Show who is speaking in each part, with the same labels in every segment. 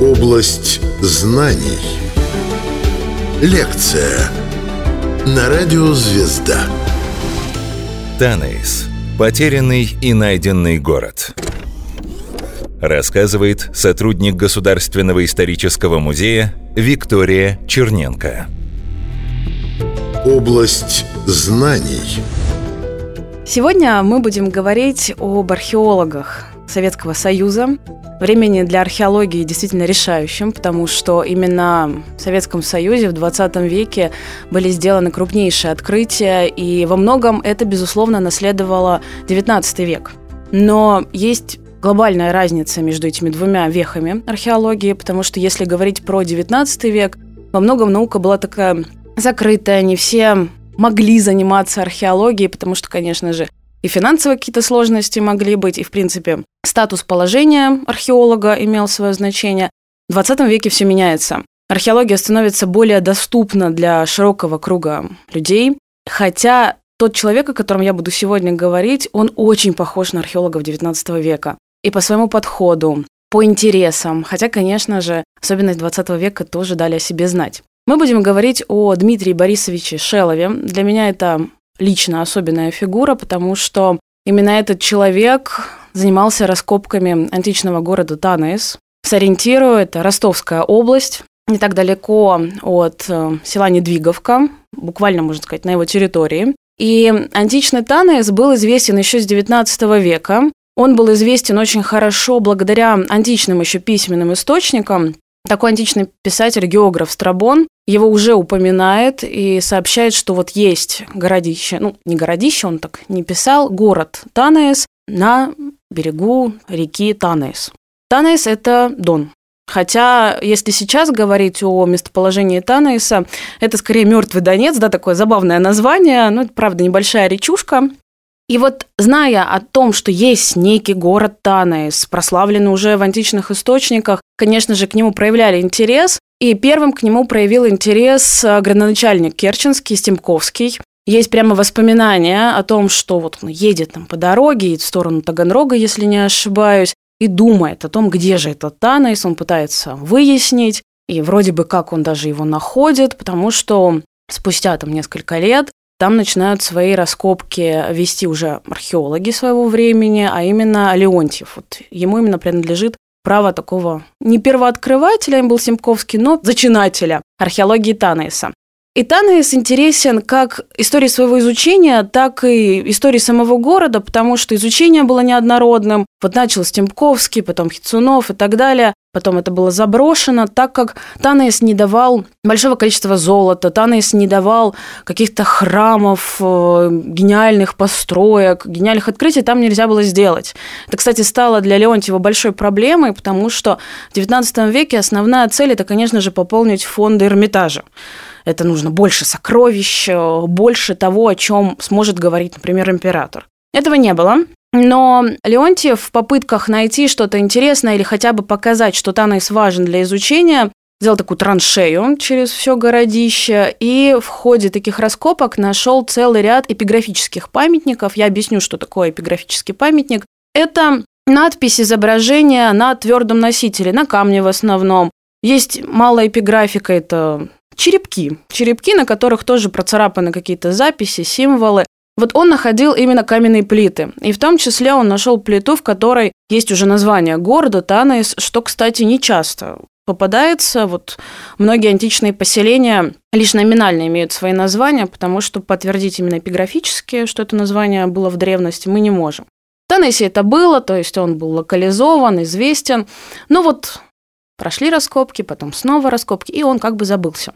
Speaker 1: Область знаний. Лекция на радио «Звезда».
Speaker 2: Танейс. Потерянный и найденный город. Рассказывает сотрудник Государственного исторического музея Виктория Черненко.
Speaker 1: Область знаний.
Speaker 3: Сегодня мы будем говорить об археологах Советского Союза, времени для археологии действительно решающим, потому что именно в Советском Союзе в 20 веке были сделаны крупнейшие открытия, и во многом это, безусловно, наследовало 19 век. Но есть глобальная разница между этими двумя вехами археологии, потому что если говорить про 19 век, во многом наука была такая закрытая, не все могли заниматься археологией, потому что, конечно же, и финансовые какие-то сложности могли быть, и, в принципе, статус положения археолога имел свое значение. В 20 веке все меняется. Археология становится более доступна для широкого круга людей, хотя тот человек, о котором я буду сегодня говорить, он очень похож на археологов XIX века. И по своему подходу, по интересам, хотя, конечно же, особенность 20 века тоже дали о себе знать. Мы будем говорить о Дмитрии Борисовиче Шелове. Для меня это лично особенная фигура, потому что именно этот человек занимался раскопками античного города Танес. Сориентирую, это Ростовская область, не так далеко от э, села Недвиговка, буквально, можно сказать, на его территории. И античный Танес был известен еще с XIX века. Он был известен очень хорошо благодаря античным еще письменным источникам, такой античный писатель, географ Страбон, его уже упоминает и сообщает, что вот есть городище, ну, не городище, он так не писал, город Танеес на берегу реки Танеес. Танеес – это Дон. Хотя, если сейчас говорить о местоположении Танеиса, это скорее мертвый Донец, да, такое забавное название, ну, это, правда, небольшая речушка, и вот зная о том, что есть некий город Танес, прославленный уже в античных источниках, конечно же, к нему проявляли интерес, и первым к нему проявил интерес э, градоначальник Керченский, Стемковский. Есть прямо воспоминания о том, что вот он едет там по дороге, в сторону Таганрога, если не ошибаюсь, и думает о том, где же этот Танес, он пытается выяснить, и вроде бы как он даже его находит, потому что спустя там несколько лет там начинают свои раскопки вести уже археологи своего времени, а именно Леонтьев. Вот ему именно принадлежит право такого не первооткрывателя, им был Семковский, но зачинателя археологии Танеса. И Танес интересен как истории своего изучения, так и истории самого города, потому что изучение было неоднородным. Вот начал Стемковский, потом Хитцунов и так далее. Потом это было заброшено, так как Танес не давал большого количества золота, Танес не давал каких-то храмов, э, гениальных построек, гениальных открытий там нельзя было сделать. Это, кстати, стало для Леонтьева большой проблемой, потому что в XIX веке основная цель – это, конечно же, пополнить фонды Эрмитажа это нужно больше сокровищ, больше того, о чем сможет говорить, например, император. Этого не было. Но Леонтьев в попытках найти что-то интересное или хотя бы показать, что Танос важен для изучения, сделал такую траншею через все городище, и в ходе таких раскопок нашел целый ряд эпиграфических памятников. Я объясню, что такое эпиграфический памятник. Это надпись изображения на твердом носителе, на камне в основном. Есть малая эпиграфика, это черепки. Черепки, на которых тоже процарапаны какие-то записи, символы. Вот он находил именно каменные плиты. И в том числе он нашел плиту, в которой есть уже название города Танес, что, кстати, не часто попадается. Вот многие античные поселения лишь номинально имеют свои названия, потому что подтвердить именно эпиграфически, что это название было в древности, мы не можем. В Танесе это было, то есть он был локализован, известен. Но вот Прошли раскопки, потом снова раскопки, и он как бы забылся.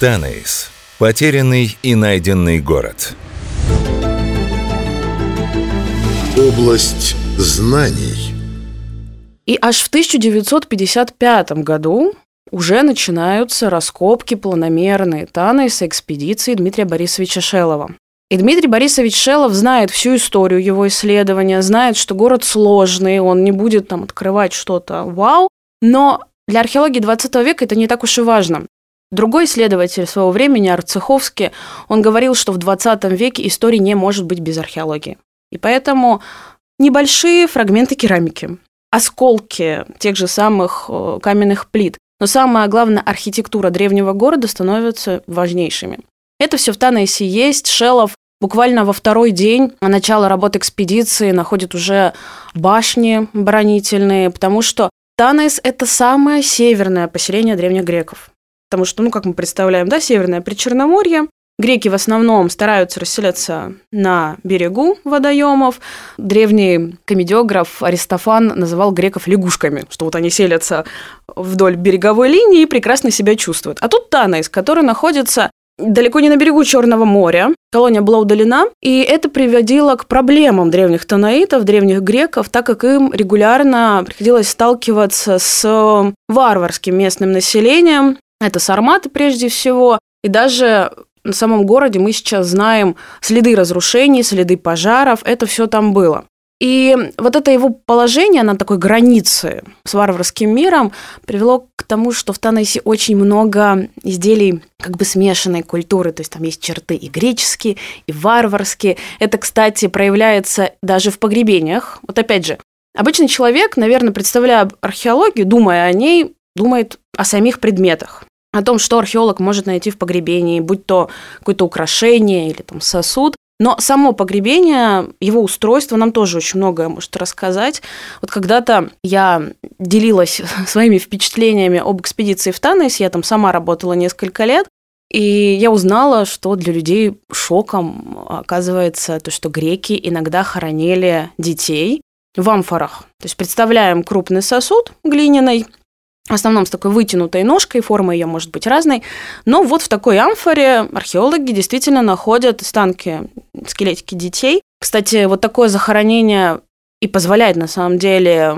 Speaker 2: Танейс. Потерянный и найденный город.
Speaker 1: Область знаний.
Speaker 3: И аж в 1955 году уже начинаются раскопки планомерные Танейса экспедиции Дмитрия Борисовича Шелова. И Дмитрий Борисович Шелов знает всю историю его исследования, знает, что город сложный, он не будет там открывать что-то вау, но для археологии 20 века это не так уж и важно. Другой исследователь своего времени, Арцеховский, он говорил, что в 20 веке истории не может быть без археологии. И поэтому небольшие фрагменты керамики, осколки тех же самых э, каменных плит. Но самое главное, архитектура древнего города становится важнейшими. Это все в Танейсе есть. Шелов буквально во второй день начала работы экспедиции находит уже башни оборонительные, потому что Танейс – это самое северное поселение древних греков. Потому что, ну, как мы представляем, да, северное Причерноморье, Греки в основном стараются расселяться на берегу водоемов. Древний комедиограф Аристофан называл греков лягушками, что вот они селятся вдоль береговой линии и прекрасно себя чувствуют. А тут Танais, который находится далеко не на берегу Черного моря. Колония была удалена, и это приводило к проблемам древних танаитов, древних греков, так как им регулярно приходилось сталкиваться с варварским местным населением. Это сарматы прежде всего, и даже на самом городе мы сейчас знаем следы разрушений, следы пожаров, это все там было. И вот это его положение на такой границе с варварским миром привело к тому, что в Танесе очень много изделий как бы смешанной культуры, то есть там есть черты и греческие, и варварские. Это, кстати, проявляется даже в погребениях. Вот опять же, обычный человек, наверное, представляя археологию, думая о ней, думает о самих предметах о том, что археолог может найти в погребении, будь то какое-то украшение или там сосуд. Но само погребение, его устройство нам тоже очень многое может рассказать. Вот когда-то я делилась своими впечатлениями об экспедиции в Танес, я там сама работала несколько лет, и я узнала, что для людей шоком оказывается то, что греки иногда хоронили детей в амфорах. То есть представляем крупный сосуд глиняный, в основном с такой вытянутой ножкой, форма ее может быть разной. Но вот в такой амфоре археологи действительно находят останки скелетики детей. Кстати, вот такое захоронение и позволяет на самом деле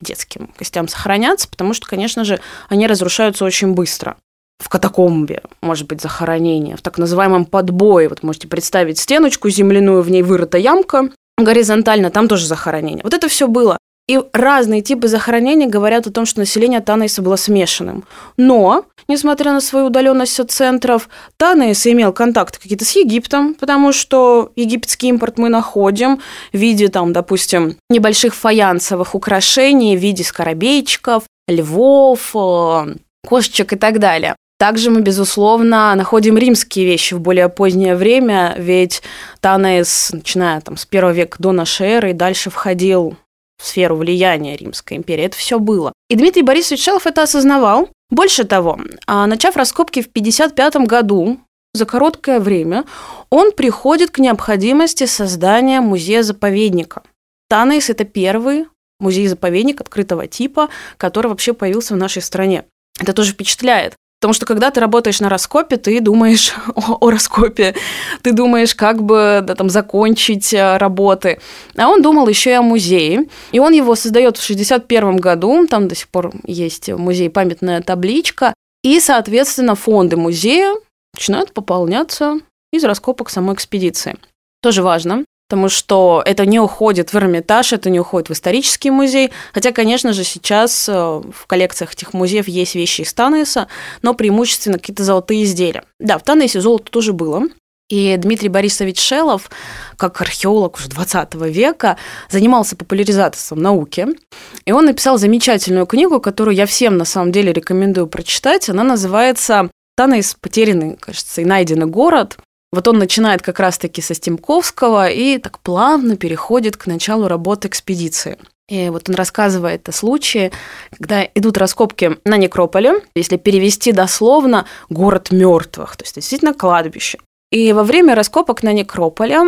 Speaker 3: детским костям сохраняться, потому что, конечно же, они разрушаются очень быстро. В катакомбе, может быть, захоронение, в так называемом подбое. Вот можете представить стеночку земляную, в ней вырыта ямка, горизонтально, там тоже захоронение. Вот это все было. И разные типы захоронений говорят о том, что население Танейса было смешанным. Но, несмотря на свою удаленность от центров, Танейс имел контакты какие-то с Египтом, потому что египетский импорт мы находим в виде, там, допустим, небольших фаянсовых украшений, в виде скоробейчиков, львов, э, кошечек и так далее. Также мы, безусловно, находим римские вещи в более позднее время, ведь Танес, начиная там, с первого века до нашей эры, и дальше входил в сферу влияния Римской империи. Это все было. И Дмитрий Борисович Шелов это осознавал. Больше того, а, начав раскопки в 1955 году, за короткое время, он приходит к необходимости создания музея-заповедника. Танейс – это первый музей-заповедник открытого типа, который вообще появился в нашей стране. Это тоже впечатляет. Потому что когда ты работаешь на раскопе, ты думаешь о, о раскопе, ты думаешь, как бы да, там, закончить э, работы. А он думал еще и о музее. И он его создает в 1961 году, там до сих пор есть в музее памятная табличка. И, соответственно, фонды музея начинают пополняться из раскопок самой экспедиции. Тоже важно потому что это не уходит в Эрмитаж, это не уходит в исторический музей. Хотя, конечно же, сейчас э, в коллекциях этих музеев есть вещи из Танеса, но преимущественно какие-то золотые изделия. Да, в Танесе золото тоже было. И Дмитрий Борисович Шелов, как археолог уже 20 века, занимался популяризацией науки. И он написал замечательную книгу, которую я всем на самом деле рекомендую прочитать. Она называется «Танес. Потерянный, кажется, и найденный город». Вот он начинает как раз-таки со Стемковского и так плавно переходит к началу работы экспедиции. И вот он рассказывает о случае, когда идут раскопки на некрополе, если перевести дословно, город мертвых, то есть действительно кладбище. И во время раскопок на некрополе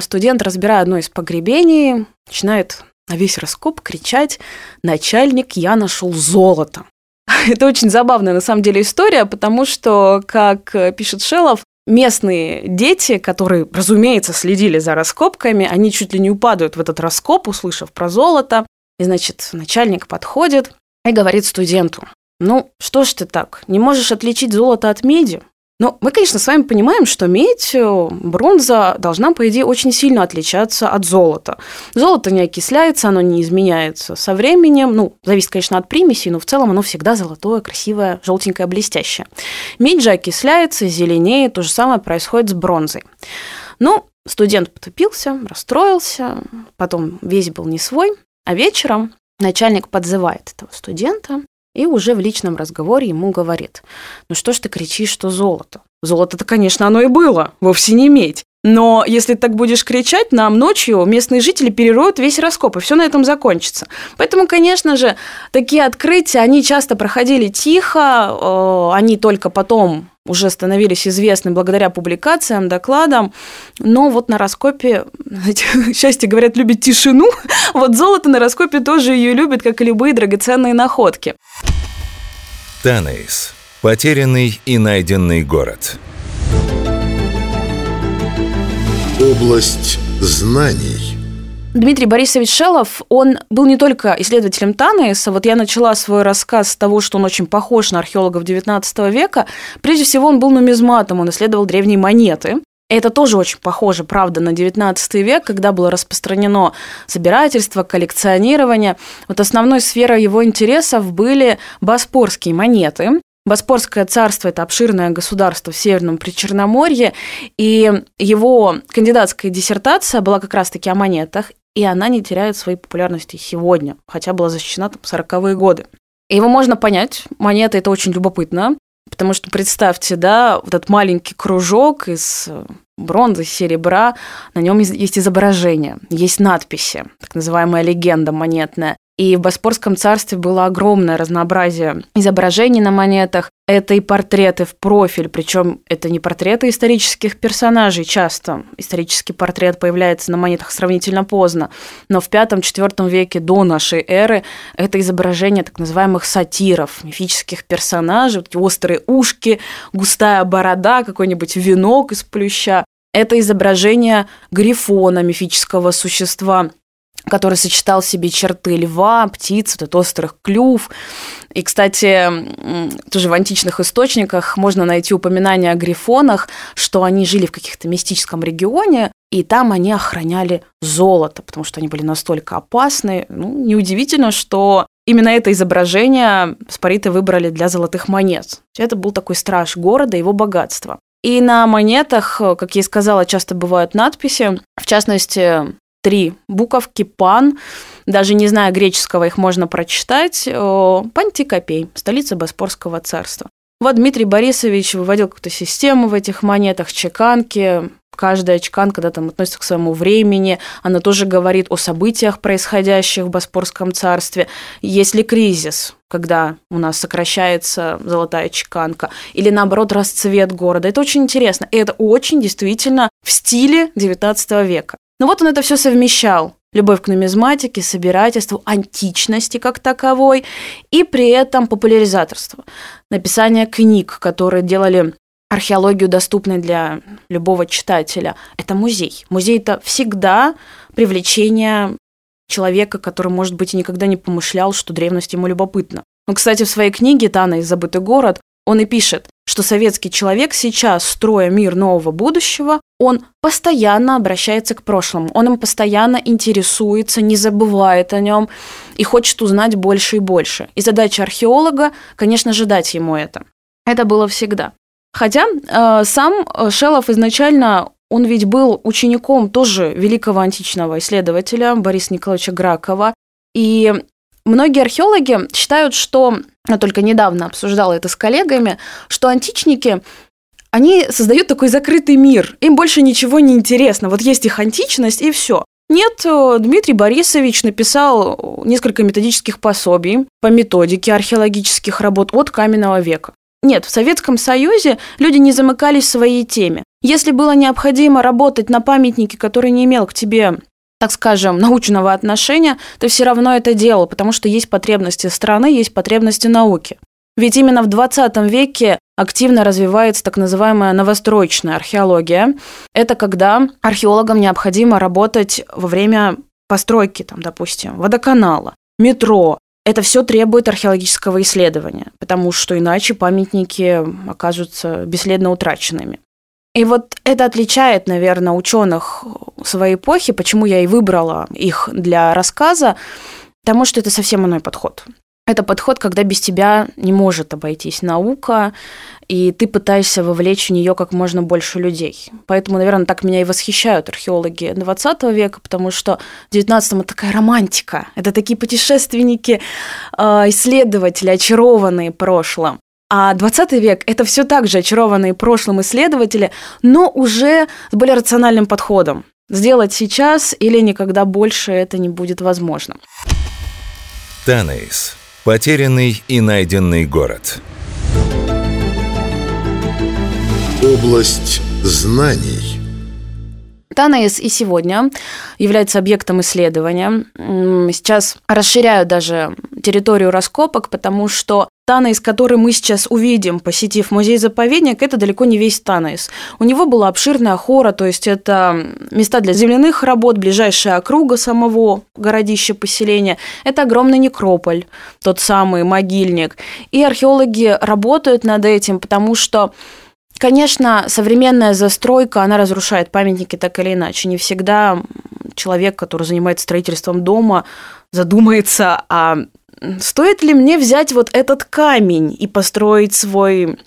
Speaker 3: студент, разбирая одно из погребений, начинает на весь раскоп кричать «Начальник, я нашел золото!» Это очень забавная на самом деле история, потому что, как пишет Шелов, местные дети, которые, разумеется, следили за раскопками, они чуть ли не упадают в этот раскоп, услышав про золото. И, значит, начальник подходит и говорит студенту, ну, что ж ты так, не можешь отличить золото от меди? Но мы, конечно, с вами понимаем, что медь, э, бронза должна, по идее, очень сильно отличаться от золота. Золото не окисляется, оно не изменяется со временем. Ну, зависит, конечно, от примесей, но в целом оно всегда золотое, красивое, желтенькое, блестящее. Медь же окисляется, зеленеет, то же самое происходит с бронзой. Ну, Студент потупился, расстроился, потом весь был не свой, а вечером начальник подзывает этого студента и уже в личном разговоре ему говорит, ну что ж ты кричишь, что золото? Золото-то, конечно, оно и было, вовсе не медь. Но если так будешь кричать, нам ночью местные жители перероют весь раскоп, и все на этом закончится. Поэтому, конечно же, такие открытия, они часто проходили тихо, э, они только потом уже становились известны благодаря публикациям, докладам. Но вот на раскопе, счастье, говорят, любит тишину. Вот золото на раскопе тоже ее любит, как и любые драгоценные находки.
Speaker 2: Танейс. Потерянный и найденный город.
Speaker 1: Область знаний.
Speaker 3: Дмитрий Борисович Шелов, он был не только исследователем Танеиса. Вот я начала свой рассказ с того, что он очень похож на археологов XIX века. Прежде всего, он был нумизматом, он исследовал древние монеты. Это тоже очень похоже, правда, на XIX век, когда было распространено собирательство, коллекционирование. Вот основной сферой его интересов были боспорские монеты. Боспорское царство – это обширное государство в Северном Причерноморье, и его кандидатская диссертация была как раз-таки о монетах, и она не теряет своей популярности сегодня, хотя была защищена там 40-е годы. Его можно понять, монеты – это очень любопытно, потому что представьте, да, вот этот маленький кружок из бронзы, серебра, на нем есть изображение, есть надписи, так называемая легенда монетная. И в Боспорском царстве было огромное разнообразие изображений на монетах. Это и портреты в профиль, причем это не портреты исторических персонажей часто. Исторический портрет появляется на монетах сравнительно поздно. Но в V-IV веке до нашей эры это изображение так называемых сатиров, мифических персонажей, вот острые ушки, густая борода, какой-нибудь венок из плюща. Это изображение грифона, мифического существа, который сочетал в себе черты льва, птиц, этот острых клюв. И, кстати, тоже в античных источниках можно найти упоминания о грифонах, что они жили в каких-то мистическом регионе, и там они охраняли золото, потому что они были настолько опасны. Ну, неудивительно, что именно это изображение спариты выбрали для золотых монет. Это был такой страж города, его богатства. И на монетах, как я и сказала, часто бывают надписи. В частности, три буковки «пан», даже не зная греческого, их можно прочитать. Пантикопей, столица Боспорского царства. Вот Дмитрий Борисович выводил какую-то систему в этих монетах, чеканки. Каждая чеканка, когда там относится к своему времени, она тоже говорит о событиях, происходящих в Боспорском царстве. Есть ли кризис, когда у нас сокращается золотая чеканка, или наоборот расцвет города. Это очень интересно. И это очень действительно в стиле XIX века. Но вот он это все совмещал. Любовь к нумизматике, собирательству, античности как таковой, и при этом популяризаторство. Написание книг, которые делали археологию доступной для любого читателя. Это музей. Музей – это всегда привлечение человека, который, может быть, и никогда не помышлял, что древность ему любопытна. Ну, кстати, в своей книге «Тана из забытый город» он и пишет, что советский человек сейчас, строя мир нового будущего, он постоянно обращается к прошлому, он им постоянно интересуется, не забывает о нем и хочет узнать больше и больше. И задача археолога, конечно же, дать ему это. Это было всегда. Хотя э, сам Шелов изначально он ведь был учеником тоже великого античного исследователя Бориса Николаевича Гракова. И многие археологи считают, что я только недавно обсуждала это с коллегами, что античники они создают такой закрытый мир. Им больше ничего не интересно. Вот есть их античность, и все. Нет, э, Дмитрий Борисович написал несколько методических пособий по методике археологических работ от каменного века. Нет, в Советском Союзе люди не замыкались в своей теме. Если было необходимо работать на памятнике, который не имел к тебе так скажем, научного отношения, ты все равно это делал, потому что есть потребности страны, есть потребности науки. Ведь именно в 20 веке активно развивается так называемая новостроечная археология. Это когда археологам необходимо работать во время постройки, там, допустим, водоканала, метро. Это все требует археологического исследования, потому что иначе памятники окажутся бесследно утраченными. И вот это отличает, наверное, ученых своей эпохи, почему я и выбрала их для рассказа, потому что это совсем иной подход. Это подход, когда без тебя не может обойтись наука, и ты пытаешься вовлечь в нее как можно больше людей. Поэтому, наверное, так меня и восхищают археологи 20 века, потому что в 19 это такая романтика. Это такие путешественники, а, исследователи, очарованные прошлым. А 20 век – это все так же очарованные прошлым исследователи, но уже с более рациональным подходом. Сделать сейчас или никогда больше это не будет возможно.
Speaker 2: Танейс. Потерянный и найденный город.
Speaker 1: Область знаний.
Speaker 3: Танаис и сегодня является объектом исследования. Сейчас расширяют даже территорию раскопок, потому что Танаис, который мы сейчас увидим, посетив музей-заповедник, это далеко не весь Танаис. У него была обширная хора, то есть это места для земляных работ, ближайшая округа самого городища поселения. Это огромный некрополь, тот самый могильник. И археологи работают над этим, потому что Конечно, современная застройка, она разрушает памятники так или иначе. Не всегда человек, который занимается строительством дома, задумается, а стоит ли мне взять вот этот камень и построить свой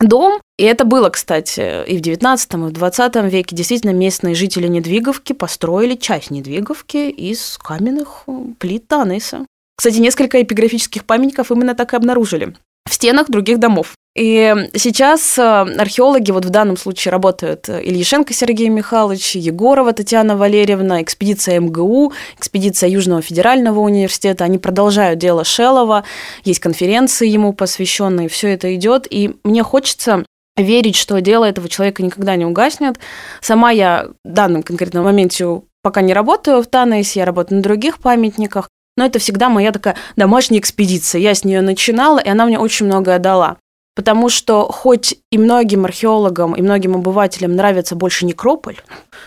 Speaker 3: дом. И это было, кстати, и в 19 и в 20 веке. Действительно, местные жители Недвиговки построили часть Недвиговки из каменных плит Таныса. Кстати, несколько эпиграфических памятников именно так и обнаружили в стенах других домов. И сейчас э, археологи, вот в данном случае работают э, Ильишенко Сергей Михайлович, Егорова Татьяна Валерьевна, экспедиция МГУ, экспедиция Южного федерального университета, они продолжают дело Шелова, есть конференции ему посвященные, все это идет, и мне хочется верить, что дело этого человека никогда не угаснет. Сама я в данном конкретном моменте пока не работаю в Танесе, я работаю на других памятниках, но это всегда моя такая домашняя экспедиция. Я с нее начинала, и она мне очень многое дала. Потому что хоть и многим археологам, и многим обывателям нравится больше некрополь,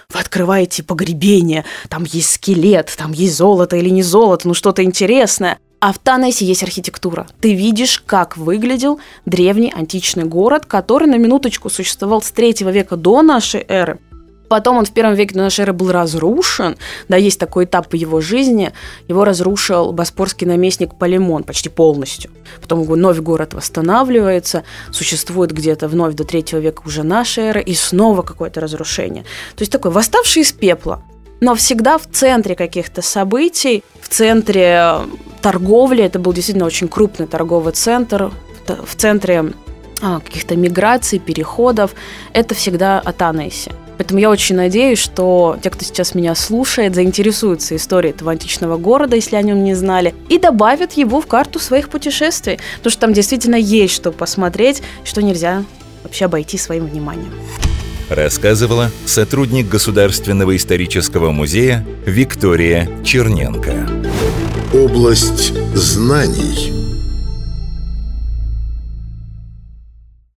Speaker 3: вы открываете погребение, там есть скелет, там есть золото или не золото, ну что-то интересное. А в Танесе есть архитектура. Ты видишь, как выглядел древний античный город, который на минуточку существовал с третьего века до нашей эры. Потом он в первом веке до нашей эры был разрушен. Да, есть такой этап в его жизни. Его разрушил боспорский наместник Полимон почти полностью. Потом вновь город восстанавливается, существует где-то вновь до третьего века уже нашей эры, и снова какое-то разрушение. То есть такой восставший из пепла, но всегда в центре каких-то событий, в центре торговли, это был действительно очень крупный торговый центр, в центре а, каких-то миграций, переходов, это всегда о Танесе. Поэтому я очень надеюсь, что те, кто сейчас меня слушает, заинтересуются историей этого античного города, если о нем не знали, и добавят его в карту своих путешествий, потому что там действительно есть что посмотреть, что нельзя вообще обойти своим вниманием.
Speaker 2: Рассказывала сотрудник Государственного исторического музея Виктория Черненко.
Speaker 1: Область знаний –